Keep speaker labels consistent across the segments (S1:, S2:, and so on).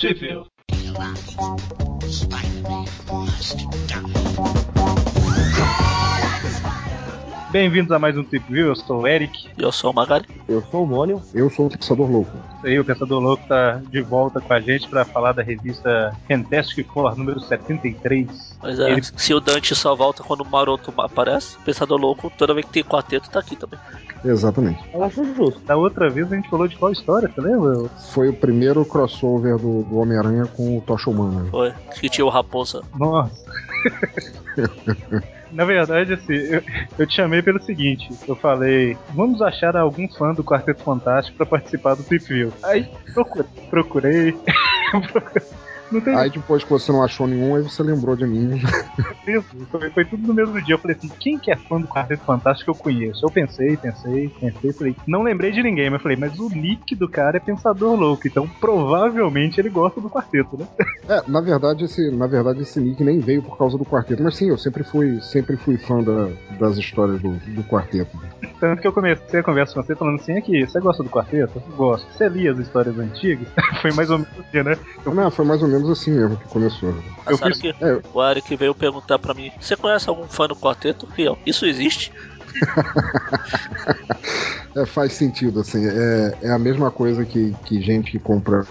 S1: Sheffield. Spider-Man must die. Bem-vindos a mais um Trip View, eu sou o Eric.
S2: Eu sou o Magari.
S3: Eu sou o Mônio.
S4: Eu sou o Pensador Louco.
S1: Isso aí, o Pensador Louco tá de volta com a gente para falar da revista Fantastic Four, número 73.
S2: Mas é,
S1: Ele-
S2: se o Dante só volta quando o Maroto aparece, o Pensador Louco, toda vez que tem quarteto, tá aqui também.
S4: Exatamente.
S3: Eu acho justo.
S1: Da outra vez a gente falou de qual história, você lembra?
S4: Foi o primeiro crossover do, do Homem-Aranha com o Tocha Humana.
S2: Foi. Que tinha o Raposa.
S1: Nossa. Na verdade, assim, eu, eu te chamei pelo seguinte: eu falei, vamos achar algum fã do Quarteto Fantástico pra participar do Trip View. Aí procurei, procurei. tem
S4: Aí depois que você não achou nenhum, aí você lembrou de mim.
S1: mesmo. Foi, foi tudo no mesmo dia. Eu falei assim: quem que é fã do Quarteto Fantástico que eu conheço? Eu pensei, pensei, pensei, falei, não lembrei de ninguém, mas eu falei, mas o nick do cara é Pensador Louco, então provavelmente ele gosta do quarteto, né?
S4: É, na verdade, esse, na verdade, esse nick nem veio por causa do quarteto. Mas sim, eu sempre fui, sempre fui fã da- das histórias do, do quarteto.
S1: Tanto que eu comecei a conversa com você falando assim: aqui, você gosta do quarteto? Eu gosto. Você lia as histórias antigas? foi mais ou menos assim, né?
S4: Não, foi mais ou menos assim mesmo que começou.
S1: Eu
S2: Sabe
S1: fiz-
S2: que
S4: é.
S2: o Eric veio perguntar pra mim: Você conhece algum fã do quarteto? Eu, isso existe?
S4: É, faz sentido, assim. É, é a mesma coisa que, que gente que compra,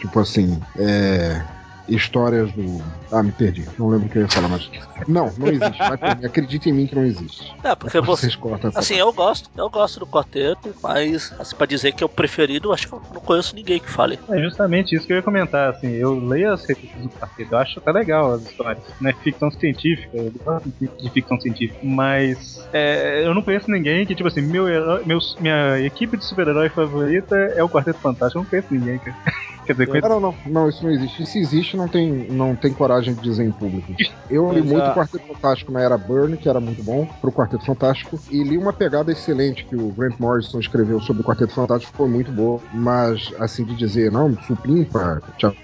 S4: tipo assim, é, histórias do. Ah, me perdi. Não lembro o que eu ia falar, mas. Não, não existe. Vai por mim. Acredite em mim que não existe.
S2: É, porque você.
S4: Vocês cortam
S2: Assim, eu gosto, eu gosto do quarteto, mas assim, pra dizer que é o preferido, acho que eu não conheço ninguém que fale.
S1: É justamente isso que eu ia comentar, assim, eu leio as revistas do quarteto, eu acho até legal as histórias, né? Ficção científica, eu gosto de de ficção científica, mas é, eu não conheço ninguém que, tipo assim, meu herói, meus, minha equipe de super-herói favorita é o Quarteto Fantástico, eu não conheço ninguém, cara. Quer dizer,
S4: não, não, não, isso não existe. E se existe, não tem, não tem coragem de dizer em público. Eu li muito
S3: a-
S4: Quarteto Fantástico na era Burn, que era muito bom, pro Quarteto Fantástico, e li uma pegada excelente que o Grant Morrison escreveu sobre o Quarteto Fantástico, foi muito boa, mas assim de dizer, não, supimpa, tchau,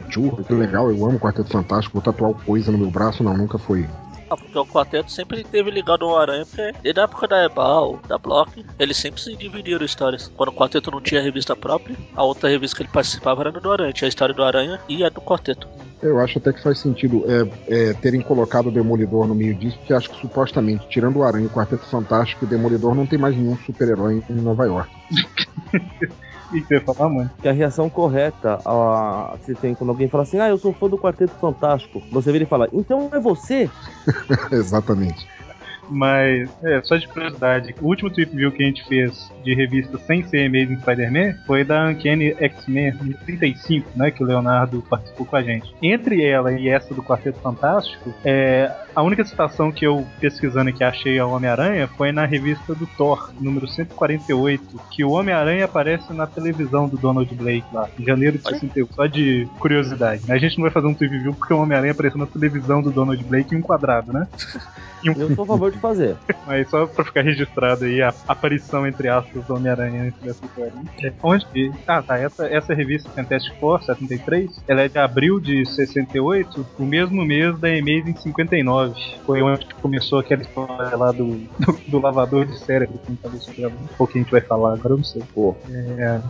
S4: que legal, eu amo o Quarteto Fantástico, vou tatuar coisa no meu braço, não, nunca foi.
S2: Ah, porque o quarteto sempre teve ligado ao Aranha, porque desde a época da Ebal, da Block, eles sempre se dividiram histórias. Quando o quarteto não tinha revista própria, a outra revista que ele participava era do Aranha. Tinha a história do Aranha e a do quarteto.
S4: Eu acho até que faz sentido é, é, terem colocado o Demolidor no meio disso, porque acho que supostamente, tirando o Aranha e o Quarteto Fantástico, o Demolidor não tem mais nenhum super-herói em Nova York.
S1: o que ia falar, mano.
S3: Que a reação correta a, que você tem quando alguém fala assim, ah, eu sou fã do Quarteto Fantástico. Você vira e fala, então é você?
S4: Exatamente.
S1: Mas, é, só de curiosidade, o último Trip View que a gente fez de revista sem ser Amazing Spider-Man foi da Uncanny X-Men em 35, né, que o Leonardo participou com a gente. Entre ela e essa do Quarteto Fantástico, é, a única citação que eu pesquisando que achei ao Homem-Aranha foi na revista do Thor, número 148, que o Homem-Aranha aparece na televisão do Donald Blake lá, em janeiro de 68, só de curiosidade. né? A gente não vai fazer um Trip View porque o Homem-Aranha apareceu na televisão do Donald Blake em um quadrado, né? Um
S3: Eu sou a favor de fazer.
S1: mas só pra ficar registrado aí a aparição, entre aspas, do Homem-Aranha antes dessa história. É, Onde que. Ah, tá. Essa, essa revista Fantastic Four, 73, ela é de abril de 68, o mesmo mês da Amazing 59. Foi onde começou aquela história lá do, do, do lavador de cérebro, que a gente vai falar, agora eu não sei.
S3: Pô.
S1: É.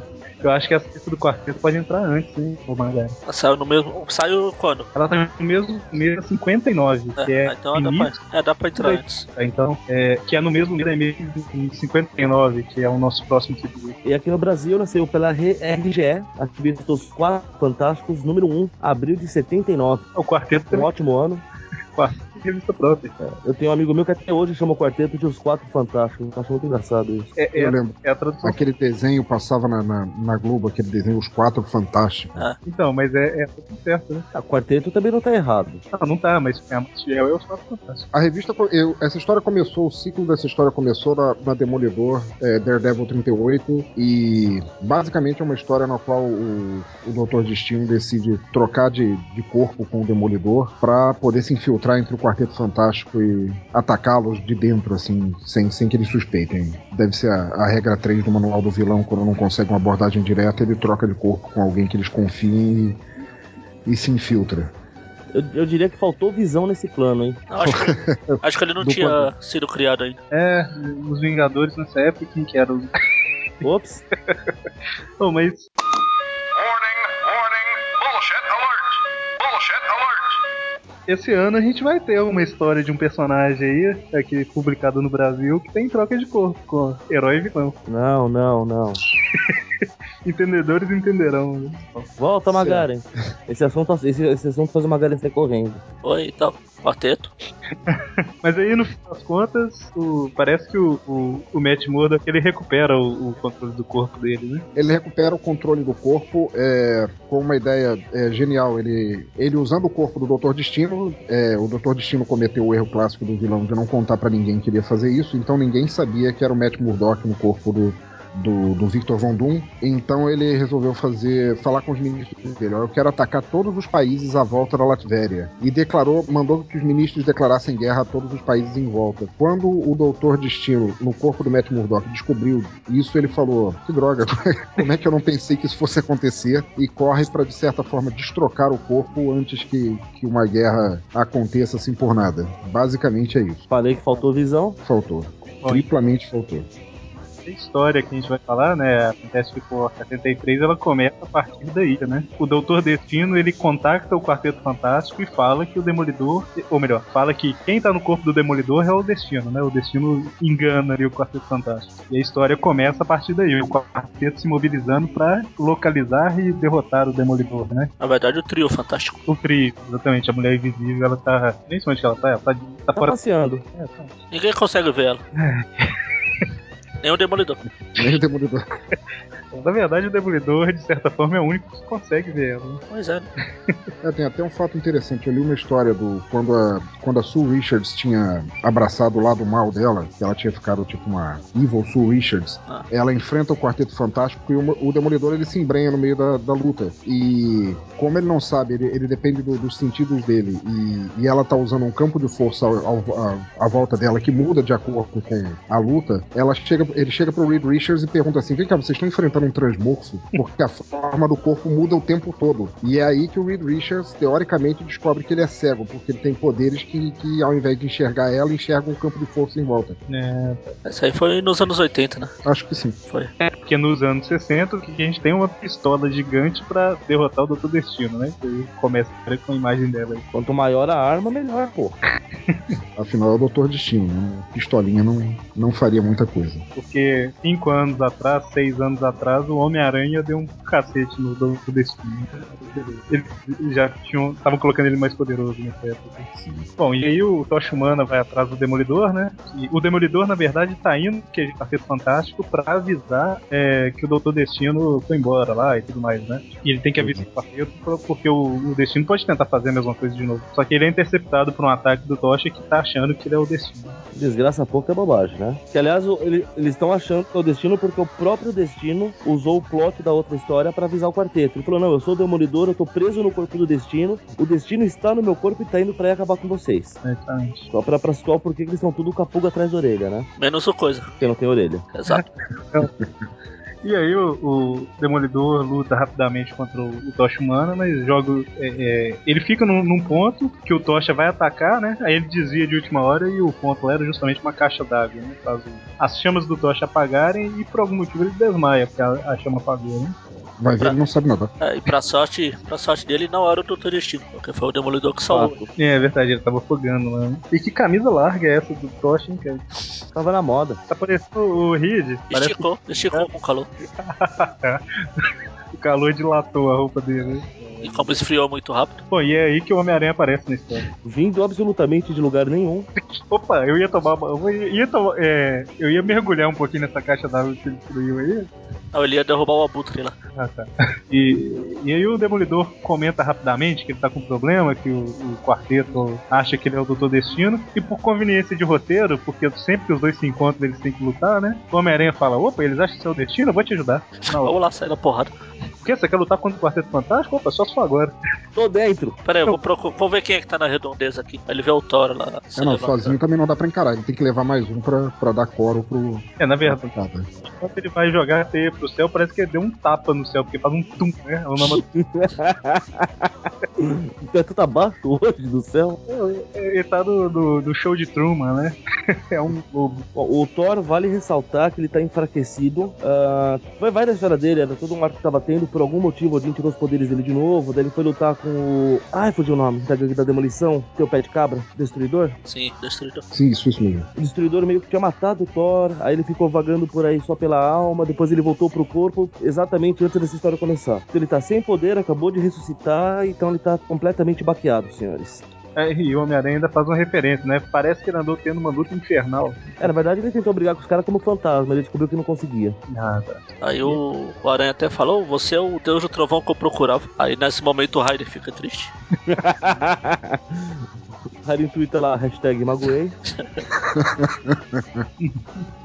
S1: Eu acho que essa lista do quarteto pode entrar antes, hein, ô Magari.
S2: Saiu no mesmo. Saiu quando?
S1: Ela tá no mesmo mês 59, que é
S2: ah, então dá pra, é, dá pra entrar antes.
S1: Tá, Então, é, que é no mesmo mês Amazing em 59, que é o nosso próximo tipo.
S3: E aqui no Brasil nasceu pela RGE, a revista dos Quatro Fantásticos, número 1, abril de 79.
S1: O quarteto
S3: Um ótimo ano.
S1: Revista própria.
S3: Eu tenho um amigo meu que até hoje chama o quarteto de Os Quatro Fantásticos. Eu acho muito engraçado isso.
S1: É, é,
S4: Eu lembro.
S1: é a tradução.
S4: Aquele desenho passava na, na, na Globo, aquele desenho Os Quatro Fantásticos.
S1: Então, mas é, é tudo certo, né?
S3: A quarteto também não tá errado.
S1: Não, não tá, mas é fiel é os quatro fantásticos.
S4: A revista, eu- essa história começou, o ciclo dessa história começou na, na Demolidor, é, Daredevil 38, e basicamente é uma história na qual o, o Dr. Destino decide trocar de, de corpo com o Demolidor pra poder se infiltrar entre o Quarteto Fantástico e atacá-los de dentro, assim, sem, sem que eles suspeitem. Deve ser a, a regra 3 do manual do vilão, quando não consegue uma abordagem direta, ele troca de corpo com alguém que eles confiem e, e se infiltra.
S3: Eu, eu diria que faltou visão nesse plano, hein?
S2: Não, acho, que, acho que ele não tinha sido criado ainda.
S1: É, os Vingadores nessa época, quem que era? os-
S3: Ops.
S1: Oh, mas Esse ano a gente vai ter uma história de um personagem aí, aqui publicado no Brasil, que tem troca de corpo com herói e vilão.
S3: Não, não, não.
S1: Entendedores entenderão. né?
S3: Volta, Magaren. Esse assunto, esse, esse assunto faz o Magaren sair correndo.
S2: Oi, então, quarteto.
S1: Mas aí, no fim das contas, o- parece que o, o, o Matt Murdock, ele recupera o, o controle do corpo dele, né?
S4: Ele recupera o controle do corpo é, com uma ideia é, genial. Ele, ele usando o corpo do Dr. Destino, é, o Dr. Destino cometeu o erro clássico do vilão de não contar pra ninguém que iria fazer isso, então ninguém sabia que era o Matt Murdock no corpo do, do, do Victor Von Doom. Então ele resolveu fazer, falar com os ministros dele. "Ó, Eu quero atacar todos os países à volta da Latvéria. E declarou, mandou que os ministros declarassem guerra a todos os países em volta. Quando o Doutor Destino, no corpo do Matt Murdock, descobriu isso, ele falou: Que droga, como é que eu não pensei que isso fosse acontecer? E corre para de certa forma destrocar o corpo antes que, que uma guerra aconteça assim por nada. Basicamente é isso.
S3: Falei que faltou visão.
S4: Faltou. Triplamente faltou.
S1: A história que a gente vai falar, né, a Fantastic Four 73, ela começa a partir daí, né? O Doutor Destino, ele contacta o Quarteto Fantástico e fala que o Demolidor, ou melhor, fala que quem tá no corpo do Demolidor é o Destino, né? O Destino engana ali o Quarteto Fantástico. E a história começa a partir daí, o Quarteto se mobilizando pra localizar e derrotar o Demolidor, né?
S2: Na verdade, o trio fantástico.
S1: O trio, exatamente, a Mulher Invisível, ela tá... Nem sei onde que ela tá, ela tá, tá
S3: Tá
S1: fora...
S3: passeando.
S1: É, tá.
S2: Ninguém consegue ver ela. Nem o Demolidor.
S4: Nem o Demolidor.
S1: Na verdade, o Demolidor, de certa forma, é o único que consegue ver ela. né?
S2: Pois é?
S4: É, tem até um fato interessante. Eu li uma história do. Quando a, quando a Sue Richards tinha abraçado o lado mal dela, que ela tinha ficado tipo uma Evil Sue Richards,
S2: Ah.
S4: ela enfrenta o Quarteto Fantástico e o, o Demolidor ele se embrenha no meio da, da luta. E como ele não sabe, ele, ele depende do- dos sentidos dele, e, e ela tá usando um campo de força ao, ao- à- à volta dela que muda de acordo com a luta, ela chega, ele chega pro Reed Richards e pergunta assim: vem cá, vocês estão enfrentando um transmorfo? Porque a forma do corpo muda o tempo todo. E é aí que o Reed Richards, teoricamente, descobre que ele é cego, porque ele tem poderes que, que ao invés de enxergar ela, enxerga um campo de força em volta.
S1: É,
S2: Isso aí foi nos anos 80, né?
S4: Acho que sim.
S2: Foi.
S1: Porque nos anos 60 o que a gente tem é uma pistola gigante pra derrotar o Dr. Destino, né? Que começa com a imagem dela aí.
S3: Quanto maior a arma, melhor, pô.
S4: Afinal, é o Doutor Destino. Né? Pistolinha não, não faria muita coisa.
S1: Porque cinco anos atrás, seis anos atrás, o Homem-Aranha deu um cacete no Dr. Destino. Eles já tinham. estavam colocando ele mais poderoso nessa época. Bom, e aí o Tocha Humana vai atrás do Demolidor, né? E o Demolidor, na verdade, tá indo, que é Quarteto Fantástico, pra avisar é, que o Doutor Destino foi embora lá e tudo mais, né? E ele tem que avisar o quarteto por- porque o, o Destino pode tentar fazer a mesma coisa de novo. Só que ele é interceptado por um ataque do Tocha que tá achando que ele é o Destino.
S3: Desgraça pouco é bobagem, né? Que aliás, o- ele- eles estão achando que é o destino porque o próprio destino usou o plot da outra história pra avisar o quarteto. Ele falou: Não, eu sou o demolidor, eu tô preso no corpo do destino, o destino está no meu corpo e tá indo pra ir acabar com vocês.
S1: Exatamente.
S3: Só pra, pra situar o porquê que eles estão tudo com a pulga atrás da orelha, né?
S2: Menos o coisa.
S3: Porque não tem orelha.
S2: Exato.
S1: E aí o, o Demolidor luta rapidamente contra o, Tocha Humana, mas joga. é, é, ele fica num, num ponto que o Tocha vai atacar, né? Aí ele desvia de última hora e o ponto era justamente uma caixa d'água, né? Caso as chamas do Tocha apagarem e por algum motivo ele desmaia, porque a, a chama apagou, né?
S4: Vai ver, ele não sabe nadar.
S2: É, e pra sorte, pra sorte dele, não era o Doutor Destino, porque foi o Demolidor que salvou.
S3: Fato.
S1: É, é verdade, ele tava afogando lá. né? E que camisa larga é essa do Tocha, hein, cara?
S3: Tava na moda.
S1: Tá parecendo o Reed, parece
S2: Esticou, esticou com calor.
S1: o calor dilatou a roupa dele.
S2: E como esfriou muito rápido,
S1: Bom, e é aí que o Homem-Aranha aparece na história.
S3: Vindo absolutamente de lugar nenhum.
S1: Opa, eu ia tomar. Eu ia, tomar- é, eu ia mergulhar um pouquinho nessa caixa d'água que ele destruiu aí.
S2: não, ele ia derrubar o abutre lá.
S1: Ah, tá. E, e aí o Demolidor comenta rapidamente que ele tá com problema, que o, o quarteto acha que ele é o Doutor Destino. E por conveniência de roteiro, porque sempre que os dois se encontram eles têm que lutar, né? O Homem-Aranha fala: opa, eles acham que você é o Destino? Eu vou te ajudar. Não,
S2: Vamos lá, sair da porrada.
S1: Por que? Você quer lutar contra o Quarteto Fantástico? Opa, só só agora.
S3: Tô dentro.
S2: Pera aí, eu vou, procu- vou ver quem é que tá na redondeza aqui. Aí ele vê o Thor lá.
S4: É, não,
S2: levantando.
S4: sozinho também não dá pra encarar. Ele tem que levar mais um pra, pra dar coro pro.
S1: É, na verdade,
S4: Cara.
S1: quando ele vai jogar teia pro céu, parece que ele deu um tapa no céu, porque faz um tum, né? É o nome
S3: O teto tá baixo hoje do céu.
S1: Ele tá do, do, do show de Truman, né? É um bobo.
S3: Bom, o Thor, vale ressaltar que ele tá enfraquecido. Ah, vai, vai da história dele, era todo um arco que tava tendo. Por algum motivo, Odin tirou os poderes dele de novo. Daí ele foi lutar com o. Ai, fugiu o nome. Da gangue da demolição. Teu pé de cabra, Destruidor.
S2: Sim, destruidor.
S4: Sim, isso, isso mesmo.
S3: O Destruidor meio que tinha matado o Thor. Aí ele ficou vagando por aí só pela alma. Depois ele voltou pro corpo exatamente antes dessa história começar. Então ele tá sem poder, acabou de ressuscitar. Então ele tá completamente baqueado, senhores.
S1: E o Homem-Aranha ainda faz uma referência, né? Parece que ele andou tendo uma luta infernal.
S3: É, na verdade ele tentou brigar com os caras como fantasma. Ele descobriu que não conseguia.
S1: Ah, tá.
S2: Aí o, o Aranha até falou: Você é o deus do trovão que eu procurava. Aí nesse momento o Raider fica triste.
S3: Harry twitta lá, hashtag magoei.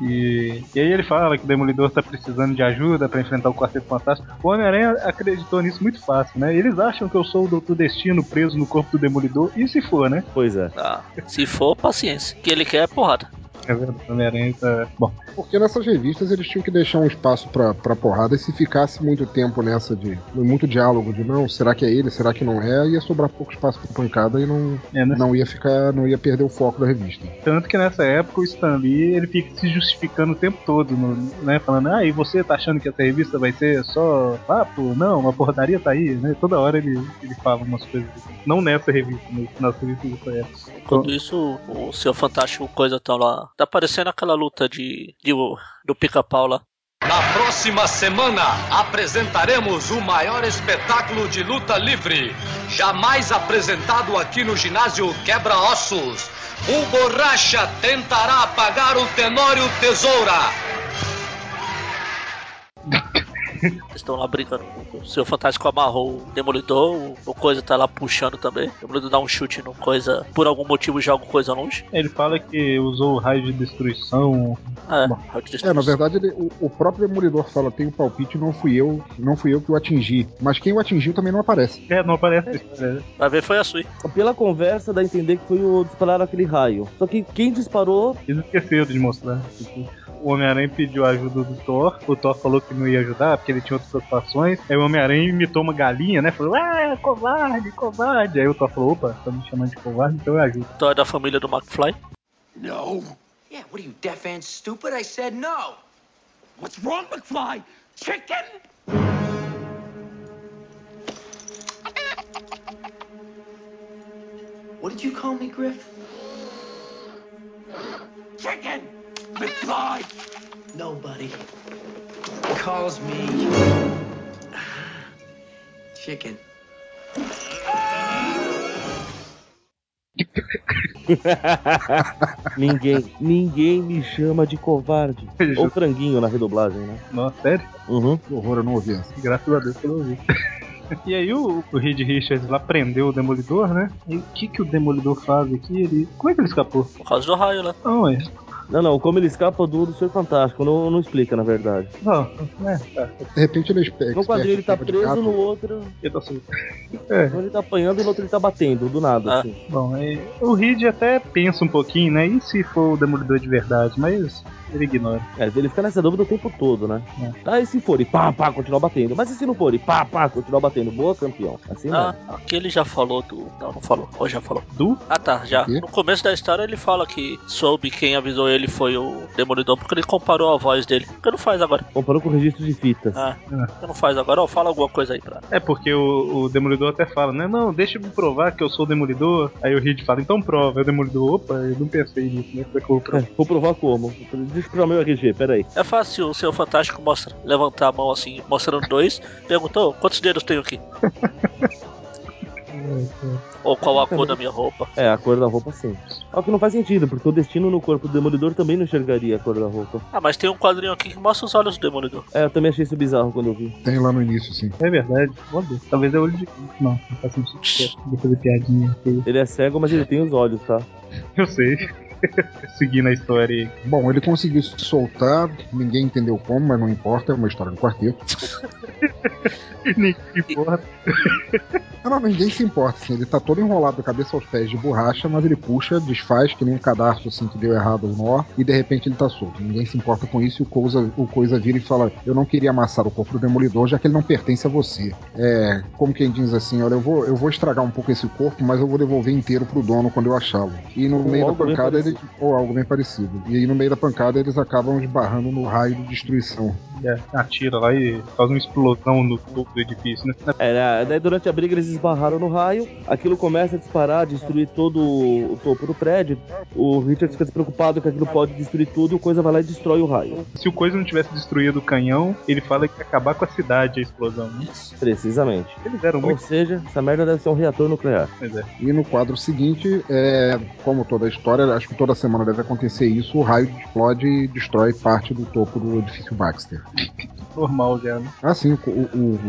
S1: E, e aí ele fala que o Demolidor tá precisando de ajuda pra enfrentar o Quarteto Fantástico. O Homem-Aranha acreditou nisso muito fácil, né? Eles acham que eu sou o Doutor Destino preso no corpo do Demolidor, e se for, né?
S3: Pois é.
S2: Ah, se for, paciência. O que ele quer é porrada.
S1: É Homem-Aranha tá. Bom,
S4: Porque nessas revistas eles tinham que deixar um espaço pra, pra porrada e se ficasse muito tempo nessa de. muito diálogo de não, será que é ele, será que não é, ia sobrar pouco espaço pra pancada e não,
S1: é, né?
S4: não ia ficar. não ia perder o foco da revista.
S1: Tanto que nessa época o Stan Lee ele fica se justificando o tempo todo, no- né? Falando, ah, e você tá achando que essa revista vai ser só papo? Não, a porradaria tá aí, né? Toda hora ele, ele fala umas coisas assim. Não nessa revista, mas nas revistas dessa época.
S2: Enquanto isso, o seu Fantástico coisa tá lá. Tá parecendo aquela luta de, de do pica-pau lá.
S5: Na próxima semana apresentaremos o maior espetáculo de luta livre jamais apresentado aqui no ginásio Quebra-Ossos. O Borracha tentará apagar o Tenório Tesoura.
S2: Eles estão lá brincando. O seu Fantástico amarrou o Demolidor, o, Coisa tá lá puxando também. O Demolidor dá um chute no Coisa, por algum motivo joga o Coisa longe.
S1: Ele fala que usou o raio de destruição.
S2: É,
S1: Bom,
S2: raio de
S4: É, na
S2: destruição.
S4: verdade, ele- o, o próprio Demolidor fala, tem um palpite, não fui eu, não fui eu que o atingi. Mas quem o atingiu também não aparece.
S1: É, não aparece. É,
S2: Vai ver, foi a Sui.
S3: Pela conversa dá a entender que foi o disparar aquele raio. Só que quem disparou
S1: Eles esqueceram de mostrar. Tipo, o Homem-Aranha pediu a ajuda do Thor, o Thor falou que não ia ajudar porque ele tinha outras preocupações. Aí o Homem-Aranha imitou uma galinha, né? Falou, ah, covarde, covarde. Aí o Thor falou, opa, tá me chamando de covarde, então eu ajudo.
S2: Então é da família do McFly.
S5: No.
S6: Yeah, what are you, deaf and stupid? I said no.
S5: What's wrong, McFly? Chicken?
S6: What did you call me, Griff?
S5: Chicken!
S6: Nobody calls me chicken.
S3: ninguém, ninguém me chama de covarde. Ou franguinho na redoblagem, né?
S1: Nossa, sério?
S3: Uhum.
S4: Que horror, eu não ouvi essa.
S1: Graças a Deus que eu não ouvi. E aí o, o Reed Richards lá prendeu o Demolidor, né? E o que que o Demolidor faz aqui? Ele... Como é que ele escapou?
S2: Por causa do raio lá.
S1: Não, é...
S3: Não, não, como ele escapa do, do Ser Fantástico, não, não explica, na verdade.
S1: Não, é, tá.
S4: De repente ele é expert.
S3: No quadrinho ele tá preso, no outro,
S1: Ele tá solto. É.
S3: um ele tá apanhando e no outro ele tá batendo, do nada,
S2: Ah.
S3: assim.
S1: Bom, é, o Reed até pensa um pouquinho, né? E se for o Demolidor de verdade? Mas ele ignora.
S3: É, ele fica nessa dúvida o tempo todo, né? Ah, e se for? E pá, pá, continuar batendo. Mas e se não for? E pá, pá, continuar batendo. Boa, campeão. Assim
S2: Ah,
S3: não.
S2: aqui ele já falou do. Não, não falou. Ou já falou.
S1: Du?
S2: Ah tá, já. No começo da história ele fala que soube quem avisou ele foi o Demolidor porque ele comparou a voz dele. Que não faz agora?
S3: Comparou com o registro de fitas.
S2: Ah, que não faz agora? Ó, fala alguma coisa aí pra.
S1: É porque o, o Demolidor até fala, né? Não, deixa eu me provar que eu sou o Demolidor. Aí o Reed fala, então prova. Aí o Demolidor, opa, eu não pensei nisso, né? Como é que eu vou provar?
S3: É, vou provar como? Deixa eu provar meu RG, peraí.
S2: É fácil o seu Fantástico mostra, levantar a mão assim, mostrando dois. Perguntou quantos dedos tenho aqui? Ou qual a cor da minha roupa?
S3: É, a cor da roupa sim. Só que não faz sentido, porque o destino no corpo do Demolidor também não enxergaria a cor da roupa.
S2: Ah, mas tem um quadrinho aqui que mostra os olhos do Demolidor.
S3: É, eu também achei isso bizarro quando eu vi.
S4: Tem lá no início, sim.
S1: É verdade. Talvez é olho de. Não, não faz sentido. Vou fazer piadinha.
S3: Ele é cego, mas ele tem os olhos, tá?
S1: Eu sei. Seguindo a história aí.
S4: Bom, ele conseguiu se soltar, ninguém entendeu como, mas não importa, é uma história do quarteto.
S1: Ninguém importa.
S4: Não, não, ninguém se importa, assim, ele tá todo enrolado da cabeça aos pés de borracha, mas ele puxa, desfaz, que nem um cadastro assim que deu errado o nó, e de repente ele tá solto. Ninguém se importa com isso e o Coisa, o Coisa vira e fala: Eu não queria amassar o corpo do Demolidor, já que ele não pertence a você. É, como quem diz assim, olha, eu vou, eu vou estragar um pouco esse corpo, mas eu vou devolver inteiro pro dono quando eu achá-lo. E no
S3: Ou
S4: meio da pancada, ele, ou algo bem parecido. E aí no meio da pancada eles acabam esbarrando no raio de destruição.
S1: É, atira lá e faz uma explosão no topo do edifício, né?
S3: É, né, daí durante a briga eles esbarraram no raio, aquilo começa a disparar, destruir todo o topo do prédio. O Richard fica despreocupado que aquilo pode destruir tudo, o coisa vai lá e destrói o raio.
S1: Se o Coisa não tivesse destruído o canhão, ele fala que ia acabar com a cidade a explosão. né?
S2: Isso.
S3: Precisamente.
S1: Eles eram
S3: Ou
S1: muito.
S3: seja, essa merda deve ser um reator nuclear.
S1: Pois é.
S4: E no quadro seguinte, é, como toda a história, acho que toda semana deve acontecer isso, o raio explode e destrói parte do topo do edifício Baxter.
S1: Normal já, né?
S4: Ah, sim, o, o,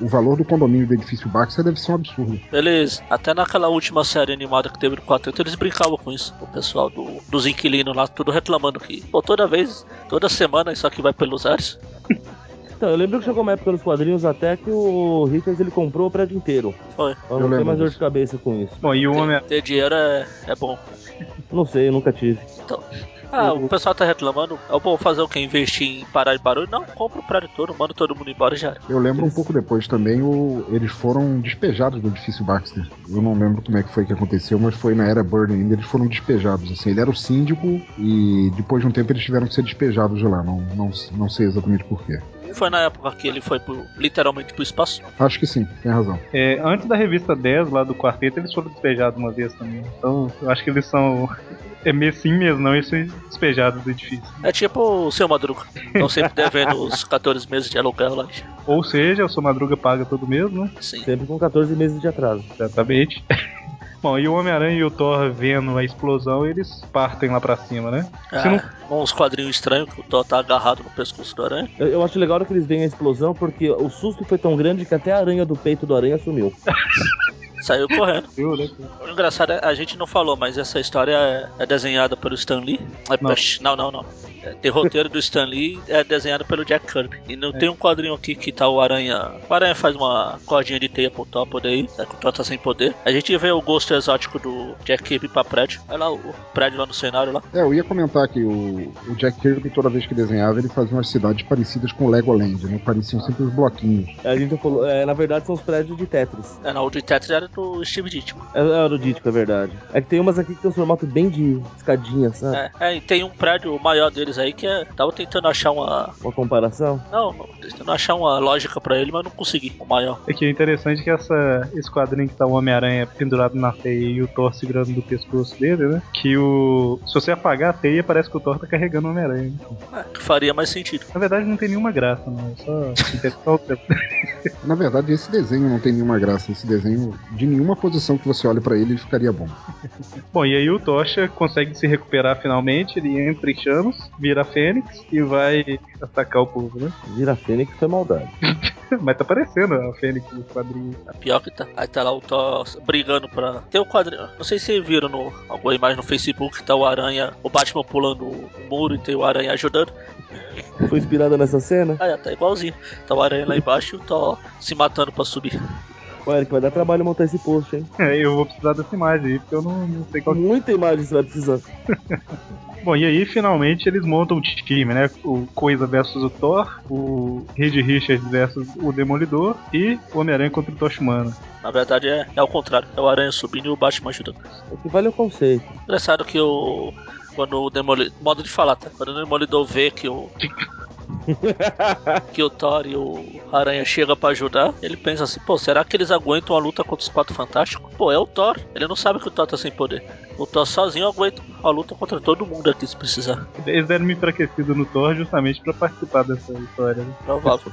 S4: o, o valor do condomínio do edifício Baxter deve ser um absurdo.
S2: Eles, até naquela última série animada que teve no quarteto, eles brincavam com isso. O pessoal do, dos inquilinos lá, tudo reclamando que, pô, toda vez, toda semana isso aqui vai pelos ares.
S3: Então, eu lembro que chegou uma época nos quadrinhos até que o Richards ele comprou o prédio inteiro.
S2: Foi.
S3: Eu
S4: Eu
S3: não tenho mais dor de cabeça com isso.
S1: Bom, e o homem.
S2: Ter dinheiro é, é bom.
S3: Não sei, eu nunca tive.
S2: Ah, o pessoal tá reclamando. É bom fazer o quê? Investir em parar de barulho? Não, compra o prédio todo, manda todo mundo embora e já. era.
S4: Eu lembro um pouco depois também, o, eles foram despejados do edifício Baxter. Eu não lembro como é que foi que aconteceu, mas foi na era Burn ainda, eles foram despejados. Assim, ele era o síndico e depois de um tempo eles tiveram que ser despejados de lá. Não, não, não sei exatamente porquê.
S2: Foi na época que ele foi pro, literalmente pro espaço.
S4: Acho que sim, tem razão.
S1: É, antes da revista 10 lá do quarteto, eles foram despejados uma vez também. Então, eu acho que eles são. É meio sim mesmo, não, eles são despejados do edifício.
S2: É tipo o seu Madruga. Estão sempre devendo os 14 meses de aluguel lá.
S1: Ou seja, o seu Madruga paga todo mês, né?
S2: Sim.
S3: Sempre com 14 meses de atraso.
S1: Exatamente. Bom, e o Homem-Aranha e o Thor vendo a explosão, eles partem lá pra cima, né? Se não-
S2: uns quadrinhos estranhos que o Thor tá agarrado no pescoço do aranha.
S3: Eu, eu acho legal que eles veem a explosão porque o susto foi tão grande que até a aranha do peito do aranha sumiu.
S2: Saiu correndo.
S1: Né?
S2: O engraçado é, a gente não falou, mas essa história é, é desenhada pelo Stan Lee. É,
S1: Não.
S2: não, não, não. É, tem roteiro do Stan Lee, é desenhado pelo Jack Kirby. E não tem um quadrinho aqui que tá o Aranha. O Aranha faz uma cordinha de teia pro poder ir, é que o Thor tá sem poder. A gente vê o gosto exótico do Jack Kirby pra prédio. Olha lá o prédio lá no cenário lá.
S4: É, eu ia comentar que o, o Jack Kirby, toda vez que desenhava, ele fazia umas cidades parecidas com Legoland, né? Pareciam sempre os bloquinhos.
S3: A gente falou, é, na verdade são os prédios de Tetris.
S2: É, não, o de Tetris era do Steve Ditko.
S3: É, é erudítico, é verdade. É que tem umas aqui que tem um formato bem de escadinha, sabe?
S2: É, é, e tem um prédio maior deles aí que é. Tava tentando achar uma.
S3: Uma comparação.
S2: Não, não, tentando achar uma lógica pra ele, mas não consegui. O maior.
S1: É que é interessante que essa, esse quadrinho que tá o Homem-Aranha pendurado na teia e o Thor segurando no pescoço dele, né? Que o. Se você apagar a teia, parece que o Thor tá carregando o Homem-Aranha.
S2: É, que faria mais sentido.
S1: Na verdade, não tem nenhuma graça, não. É só-
S4: Na verdade, esse desenho não tem nenhuma graça. Esse desenho, de nenhuma posição que você olhe pra ele, ele ficaria bom.
S1: Bom, e aí o Tocha consegue se recuperar finalmente, ele entra em chamas, vira a Fênix e vai atacar o povo, né?
S3: Vira Fênix foi maldade.
S1: Mas tá parecendo a Fênix no quadrinho.
S2: É pior que tá. Aí tá lá o Thor brigando pra. Tem o quadrinho. Não sei se vocês viram no, alguma imagem no Facebook que tá o Aranha, o Batman pulando o muro e tem o Aranha ajudando.
S3: Foi inspirada nessa cena?
S2: Aí tá igualzinho. Tá o Aranha lá embaixo e o Thor se matando pra subir.
S3: Ô, Eric, vai dar trabalho montar esse post, hein?
S1: É, eu vou precisar dessa imagem aí, porque eu não, não sei qual que
S3: Muita imagem você vai precisar.
S1: Bom, e aí finalmente eles montam o time, né? O Coisa versus o Thor, o Reed Richards versus o Demolidor e o Homem-Aranha contra o Tocha Humana.
S2: Na verdade é, é o contrário. É o Aranha subindo e o Batman ajudando.
S3: O que vale é o conceito.
S2: Engraçado que o. Quando o Demolidor. Modo de falar, tá? Quando o Demolidor vê que o. que o Thor e o Aranha chegam pra ajudar, ele pensa assim: pô, será que eles aguentam a luta contra os quatro fantásticos? Pô, é o Thor. Ele não sabe que o Thor tá sem poder. O Thor sozinho aguenta a luta contra todo mundo aqui se precisar.
S1: Eles deram uma enfraquecida no Thor justamente pra participar dessa história. Né?
S2: Provável.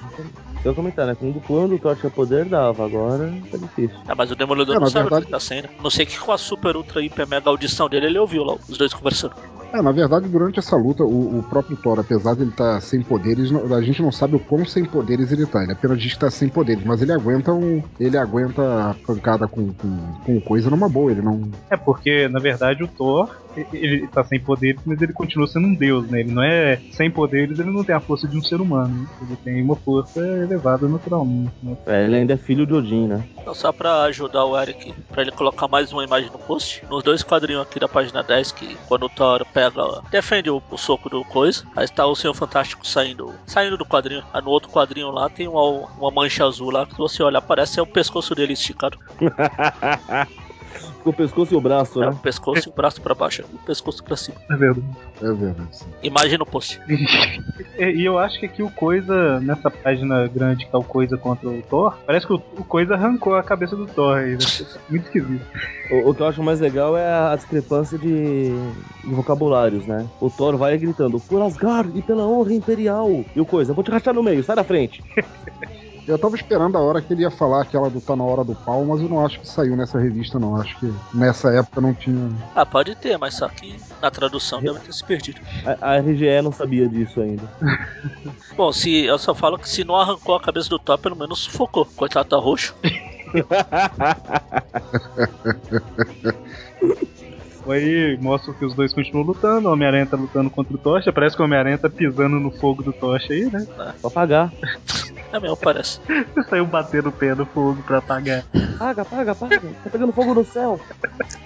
S3: Eu comentar, né? Quando, quando o Thor tinha poder, dava. Agora tá difícil.
S2: É, mas o Demolidor
S4: É,
S2: não
S4: na
S2: sabe o
S4: verdade-
S2: que tá sendo. Não sei que com a super ultra hiper mega audição dele ele ouviu lá os dois conversando.
S4: É, na verdade, durante essa luta, o, o próprio Thor, apesar de ele estar sem poderes, a gente não sabe o quão sem poderes ele tá. Ele apenas diz que tá sem poderes, mas ele aguenta um, ele aguenta a pancada com, com, com coisa numa boa. Ele não.
S1: É porque, na verdade, o Thor ele tá sem poderes, mas ele continua sendo um deus, né? Ele não é sem poderes, ele não tem a força de um ser humano. Ele tem uma força elevada naturalmente, né?
S3: É, ele ainda é filho de Odin, né?
S2: Então, só pra ajudar o Eric, pra ele colocar mais uma imagem no post, nos dois quadrinhos aqui da página 10, que quando o Thor pega, defende o, o soco do coisa, aí está o Senhor Fantástico saindo, saindo do quadrinho. Aí no outro quadrinho lá tem uma, uma mancha azul lá, que se você olhar, parece é o pescoço dele esticado.
S3: Com o pescoço e o braço,
S2: É
S3: né?
S2: o pescoço e o braço pra baixo, e o pescoço pra cima.
S1: É verdade.
S4: É verdade. sim.
S2: Imagem no post.
S1: E, e eu acho que aqui o Coisa, nessa página grande que tá o Coisa contra o Thor, parece que o, o Coisa arrancou a cabeça do Thor aí, né? Muito esquisito.
S3: O, o que eu acho mais legal é a discrepância de, de vocabulários, né? O Thor vai gritando, por Asgard e pela honra imperial. E o coisa, vou te rachar no meio, sai da frente.
S4: Eu tava esperando a hora que ele ia falar aquela do Tá na Hora do Pau, mas eu não acho que saiu nessa revista, não. Acho que nessa época não tinha.
S2: Ah, pode ter, mas só que na tradução deve ter se perdido.
S3: A, a RGE não sabia disso ainda.
S2: Bom, se eu só falo que se não arrancou a cabeça do Thor, pelo menos sufocou. Coitado tá roxo.
S1: Aí mostra que os dois continuam lutando, o Homem-Aranha tá lutando contra o Tocha, parece que o Homem-Aranha tá pisando no fogo do Tocha aí, né?
S3: Pra apagar.
S2: É mesmo, parece.
S1: Saiu batendo o pé no fogo pra apagar.
S3: Apaga, apaga, apaga. Tá pegando fogo no céu.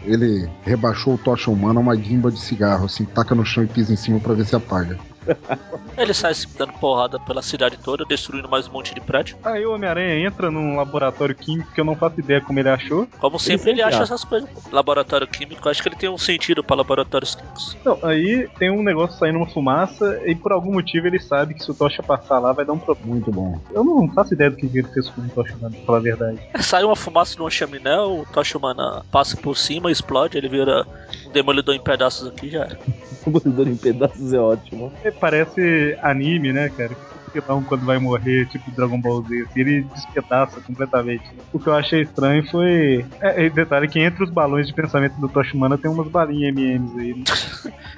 S4: Ele rebaixou o tocha humano a uma guimba de cigarro, assim, taca no chão e pisa em cima pra ver se apaga.
S2: Ele sai se dando porrada pela cidade toda, destruindo mais um monte de prédio.
S1: Aí o Homem-Aranha entra num laboratório químico que eu não faço ideia como ele achou.
S2: Como sempre, ele
S3: sempre
S2: acha
S3: acha.
S2: essas coisas. Laboratório químico, acho que ele tem um sentido pra laboratórios químicos.
S1: Não, aí tem um negócio saindo uma fumaça e por algum motivo ele sabe que se o Tocha passar lá vai dar um problema.
S4: Muito bom.
S1: Eu não faço ideia do que ele fez com o Tocha, pra falar a verdade.
S2: Sai uma fumaça de uma chaminé, o Tocha Humana passa por cima, explode, ele vira demolidor em pedaços aqui já era.
S3: Demolidor em pedaços é ótimo.
S1: É, Parece anime, né, cara? Vilão, quando vai morrer, tipo Dragon Ball Z, assim, ele despedaça completamente. O que eu achei estranho foi. É, é, detalhe que entre os balões de pensamento do Tocha Humana tem umas balinhas MMs aí. né?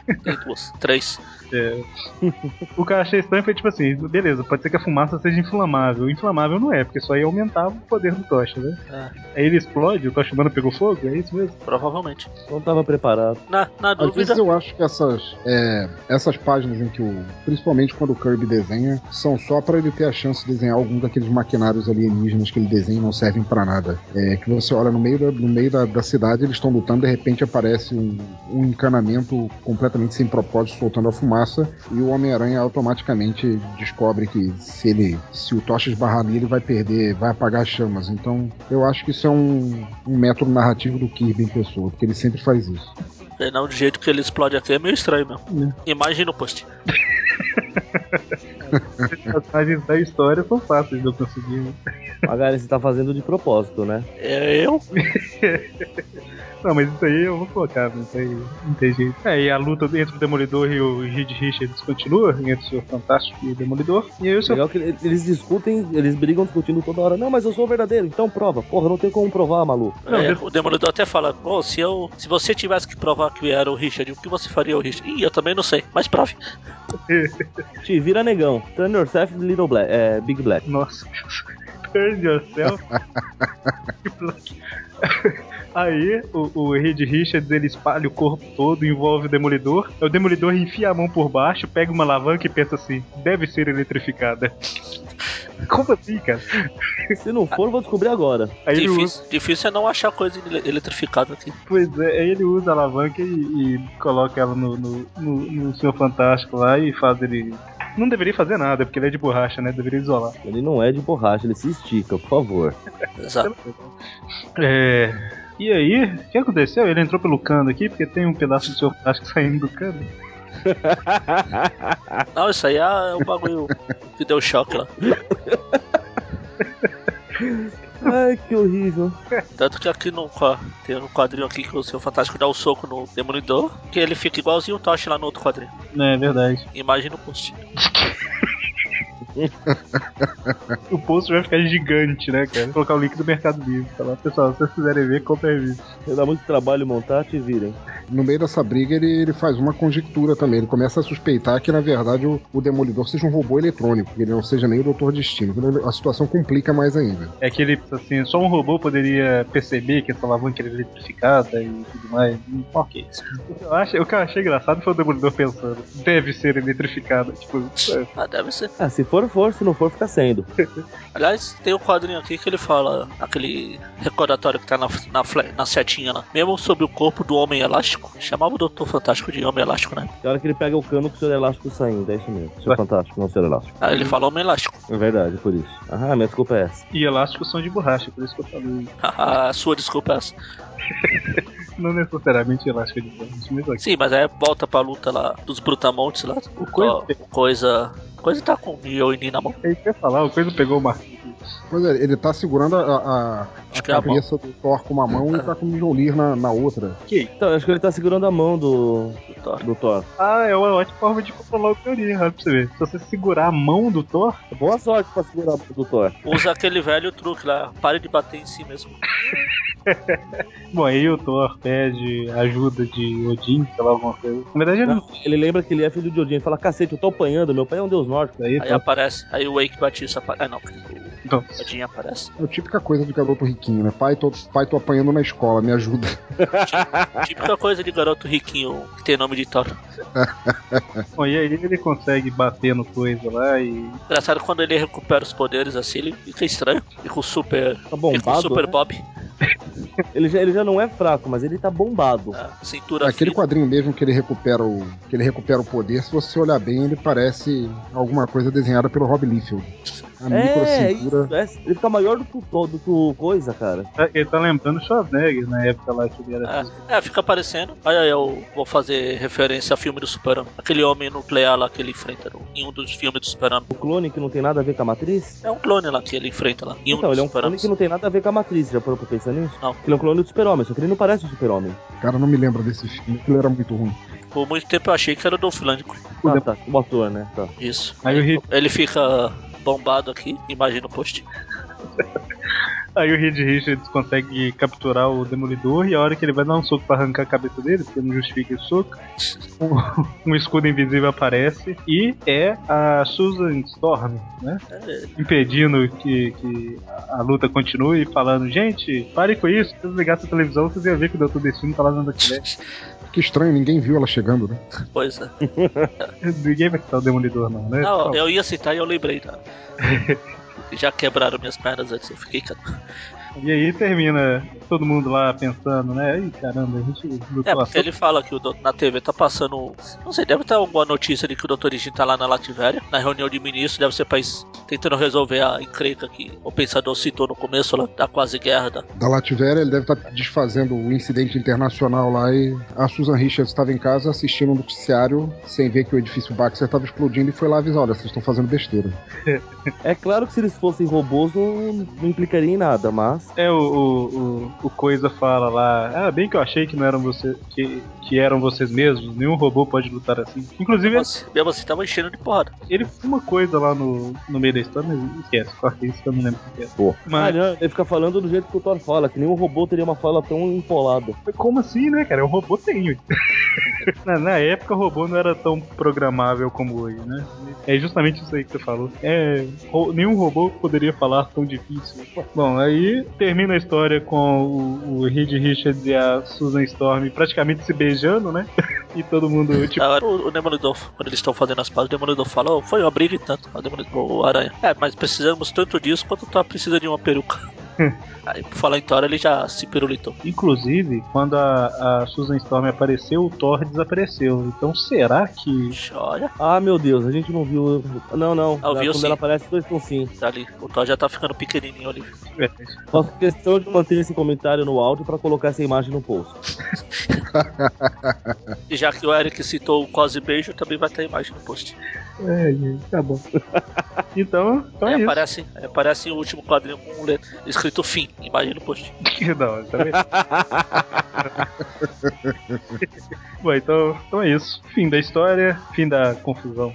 S2: Tem duas, três.
S1: É. o que eu achei estranho foi tipo assim: beleza, pode ser que a fumaça seja inflamável. Inflamável não é, porque só ia aumentar o poder do Tocha, né?
S2: É,
S1: Aí ele explode, o Tocha Humana pegou fogo, é isso mesmo?
S2: provavelmente.
S3: Não tava preparado.
S2: Na, na
S4: Às
S2: dúvida,
S4: vezes eu acho que essas, é, essas páginas em que o. Principalmente quando o Kirby desenha, são só pra ele ter a chance de desenhar algum daqueles maquinários alienígenas que ele desenha e não servem pra nada. É que você olha no meio da, no meio da, da cidade, eles estão lutando, de repente aparece um, um encanamento completamente sem propósito soltando a fumaça, e o Homem-Aranha automaticamente descobre que se ele. se o Tocha esbarrar nele, vai perder, vai apagar as chamas. Então eu acho que isso é um, um método narrativo do Kirby em pessoa, porque ele sempre faz isso.
S2: é, não, do jeito que ele explode aqui é meio estranho mesmo. Imagem no post.
S1: As personagens da história são fáceis de eu conseguir. né?
S3: Magari, você tá fazendo de propósito, né?
S2: É eu?
S1: Não, mas isso aí eu vou colocar, não tem, não tem jeito. É, e a luta entre o Demolidor e o Reed Richards continua, entre o Senhor Fantástico e o Demolidor. E aí o Senhor
S3: Legal que eles discutem, eles brigam discutindo toda hora. Não, mas eu sou o verdadeiro, então prova. Porra, não tem como provar, maluco.
S1: Não,
S2: É, o Demolidor até fala, pô, se eu. Se você tivesse que provar que era o Richard, o que você faria o Richard? Ih, eu também não sei, mas prove.
S3: Te vira negão. Turn yourself little black. É, big black.
S1: Nossa, turn yourself. Aí o, o Reed Richards ele espalha o corpo todo, envolve o Demolidor. O Demolidor enfia a mão por baixo, pega uma alavanca e pensa assim: deve ser eletrificada. Como assim, cara?
S3: Se não for, vou descobrir agora.
S1: Aí ele usa,
S2: Difícil, difícil é não achar coisa ele- eletrificada aqui.
S1: pois é, aí ele usa a alavanca e, e coloca ela no, no, no, no Senhor Fantástico lá e faz ele. Não deveria fazer nada, porque ele é de borracha, né? Deveria isolar.
S3: Ele não é de borracha, ele se estica, por favor.
S2: Exato.
S1: É. E aí, o que aconteceu? Ele entrou pelo cano aqui, porque tem um pedaço do Senhor Fantástico saindo do cano.
S2: Não, isso aí é o bagulho que deu choque lá.
S3: Ai, que horrível.
S2: Tanto que aqui no, tem um quadrinho aqui que o seu Fantástico dá o soco no Demolidor, que ele fica igualzinho o Tosh lá no outro quadrinho.
S1: É verdade.
S2: Imagem no post.
S1: O post vai ficar gigante, né, cara? Vou colocar o link do Mercado Livre. Falar, pessoal, se vocês quiserem ver, compre a revista.
S3: Se dá muito trabalho montar, te virem.
S4: No meio dessa briga, ele, ele faz uma conjectura também. Ele começa a suspeitar que, na verdade, o, o Demolidor seja um robô eletrônico, que ele não seja nem o Doutor Destino. A situação complica mais ainda.
S1: É que ele, assim, só um robô poderia perceber que essa alavanca era eletrificada e tudo mais. Ok. O que eu, acho, o que eu achei engraçado foi o Demolidor pensando, deve ser eletrificada. Tipo, é,
S2: Ah, deve ser.
S3: Ah, se for, for, se não for, fica sendo.
S2: Aliás, tem um quadrinho aqui que ele fala, aquele recordatório que tá na, na, na setinha lá. Mesmo sobre o corpo do Homem Elástico, chamava o Doutor Fantástico de Homem Elástico, né?
S3: Tem hora que ele pega o cano com o seu elástico saindo, é isso mesmo. Seu fantástico, não seu elástico.
S2: Aí ele fala Homem Elástico.
S3: É verdade, por isso. Ah, minha desculpa é essa.
S1: e elásticos são de borracha, por isso que eu falei.
S2: A sua desculpa é essa.
S1: Não necessariamente elástico de borracha, mas ok.
S2: Sim, mas aí volta pra luta lá dos Brutamontes lá. O
S1: Coisa-
S2: coisa. Coisa tá com o Mjolnir na mão.
S1: É isso que eu ia falar, o coisa pegou o martelo.
S4: Pois é, ele tá segurando a, a, a
S2: que é a
S4: cabeça do Thor com uma mão e tá com o Mjolnir na, na outra.
S3: Então, acho que ele tá segurando a mão do,
S2: do Thor.
S3: do Thor.
S1: Ah, é uma ótima forma de controlar o Mjolnir, olha pra você ver. Se você segurar a mão do Thor,
S3: Boa sorte pra segurar a mão do Thor.
S2: Usa aquele velho truque lá. Pare de bater em si mesmo.
S1: bom, aí o Thor pede ajuda de Odin, sei lá, alguma coisa. Na verdade, ele não
S3: Ele lembra que ele é filho de Odin. Ele fala, cacete, eu tô apanhando, meu pai é um deus nórdico.
S1: aí,
S2: Aí
S1: tá?
S2: aparece. Aí o Wake Batista aparece. Ah, não.
S1: Então,
S2: O Odin aparece.
S4: É a típica coisa de garoto riquinho, né? Pai, tô, pai, tô apanhando na escola, me ajuda.
S2: Típica coisa de garoto riquinho que tem nome de Thor.
S1: bom, e aí ele consegue bater no coisa lá e.
S2: Engraçado quando ele recupera os poderes assim, ele fica estranho. Fica o super.
S3: Tá
S2: Fica o
S3: bombado,
S2: super
S3: né?
S2: Bob.
S3: Ele já, ele já não é fraco, mas ele tá bombado.
S2: né? Cintura
S4: Aquele
S2: fina.
S4: quadrinho mesmo que ele recupera o que ele recupera o poder, se você olhar bem, ele parece alguma coisa desenhada pelo Rob Liefeld. A micro
S3: É,
S4: cintura.
S3: isso, é, ele fica maior do que o do que coisa, cara.
S1: Ele tá lembrando o Schwarzenegger na época lá que ele era.
S2: É, é, fica aparecendo. Aí aí eu vou fazer referência ao filme do Super-Homem. Aquele homem nuclear lá que ele enfrenta no- em um dos filmes do Super-Homem.
S3: O clone que não tem nada a ver com a matriz?
S2: É um clone lá que ele enfrenta lá. Em um
S3: então,
S2: dos
S3: ele é um clone que não tem nada a ver com a matriz. Já parou pra pensar nisso?
S2: Não.
S3: Ele é um clone do super-homem, só que ele não parece o super-homem.
S4: Cara, não me lembro desse filme, aquilo era muito ruim.
S2: Por muito tempo eu achei que era o Dolph Lundgren.
S3: Ah, tá. O ator, né? Tá.
S2: Isso.
S1: Aí o Reed,
S2: Ele fica bombado aqui, imagina o post.
S1: Aí o Reed Richards consegue capturar o Demolidor e a hora que ele vai dar um soco pra arrancar a cabeça dele, porque não justifica esse soco, um, um escudo invisível aparece e é a Susan Storm, né?
S2: É,
S1: Impedindo que, que a luta continue, falando: gente, pare com isso, se vocês ligassem a televisão, vocês iam ver que o Doutor Destino tá lá dentro da
S4: Que estranho, ninguém viu ela chegando, né?
S2: pois é.
S1: Ninguém vai citar o Demolidor, não, né?
S2: Não, eu ia citar e eu lembrei, tá? Já quebraram minhas pernas antes, eu fiquei.
S1: E aí termina todo mundo lá pensando, né? Ih, caramba, a gente
S2: É, porque ele fala que o do- na TV tá passando. Não sei, deve ter alguma notícia de que o Dr. Destino tá lá na Lativéria, na reunião de ministros, deve ser pra es- tentando resolver a encrenca que o pensador citou no começo lá, da quase guerra. Da...
S4: Da Lativéria, ele deve estar desfazendo o incidente internacional lá e a Susan Richards estava em casa assistindo um noticiário sem ver que o edifício Baxter estava explodindo e foi lá avisar: olha, vocês estão fazendo besteira.
S3: É claro que se eles fossem robôs não, não implicaria em nada, mas.
S1: É, o, o, o, o Coisa fala lá, ah, bem que eu achei que não eram você, que, que eram vocês mesmos, nenhum robô pode lutar assim. Inclusive,
S2: Mas, mesmo assim, tava enchendo de porrada.
S1: ele fuma coisa lá no, no meio da história, mas esquece, corta isso que eu não lembro o que é.
S3: Pô. Ah,
S1: Mas
S3: não, ele fica falando do jeito que o Thor fala, que nenhum robô teria uma fala tão empolada.
S1: como assim, né, cara? O robô tem. na, na época o robô não era tão programável como hoje, né? É justamente isso aí que você falou. É, ro- nenhum robô poderia falar tão difícil. Bom, aí termina a história com o, o Reed Richards e a Susan Storm praticamente se beijando, né? e todo mundo, tipo,
S2: Agora, o, o Demolidor, quando eles estão fazendo as pazes, o Demolidor fala: "Oh, foi uma briga e tanto. O o Aranha. É, mas precisamos tanto disso quanto Thor precisa de uma peruca. Aí, por falar em Thor, ele já se perulitou.
S1: Inclusive, quando a, a Susan Storm apareceu, o Thor desapareceu. Então será que.
S2: Olha,
S3: Ah, meu Deus, a gente não viu. Não, não.
S2: Ah, eu vi
S3: Quando
S2: sim.
S3: ela aparece, dois estão sim.
S2: tá ali. O Thor já tá ficando pequenininho ali.
S3: Faço questão de manter esse comentário no áudio pra colocar essa imagem no post.
S2: E já que o Eric citou o quase beijo, também vai ter imagem no post.
S1: É, tá bom. então, é isso.
S2: aparece, aparece o último quadrinho com um let- escrito fim, imagem no post.
S1: Não, tá vendo? Bom, então, então é isso. Fim da história, fim da confusão.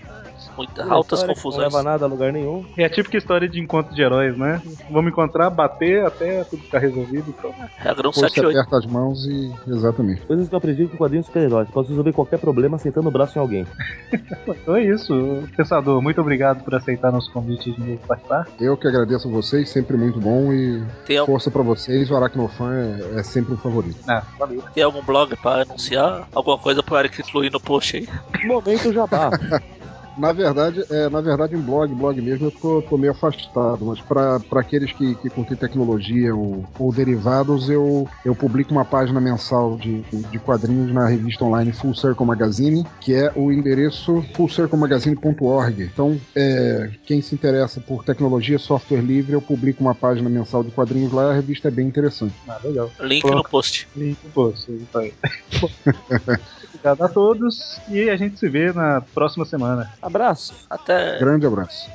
S2: Muitas altas confusões.
S3: Não leva nada a lugar nenhum.
S1: É a típica história de encontro de heróis, né? Vamos encontrar, bater até tudo ficar resolvido. Então.
S2: Regra
S4: Depois você
S2: 178.
S4: aperta as mãos e. Exatamente.
S3: Coisas que eu aprendi com quadrinhos super-heróis. Posso resolver qualquer problema sentando o braço em alguém.
S1: então é isso. Pensador, muito obrigado por aceitar nosso convite de novo participar.
S4: Eu que agradeço a vocês, sempre muito bom e
S2: Tem,
S4: força pra vocês. O Aracnofan é, é sempre um favorito.
S1: Ah, valeu.
S2: tem algum blog pra anunciar? Alguma coisa pro Eric incluir no post aí?
S3: Momento jabá.
S4: Na verdade, é, na verdade, em blog, blog mesmo, eu tô, tô meio afastado, mas para aqueles que, que curtem tecnologia ou, ou derivados, eu, eu publico uma página mensal de, de quadrinhos na revista online Full Circle Magazine, que é o endereço fullcirclemagazine.org. Então, é, quem se interessa por tecnologia, software livre, eu publico uma página mensal de quadrinhos lá, a revista é bem interessante.
S1: Ah, legal.
S2: Link no post.
S1: Link no post. aí. Obrigado a todos e a gente se vê na próxima semana.
S3: Abraço.
S2: Até.
S4: Grande abraço.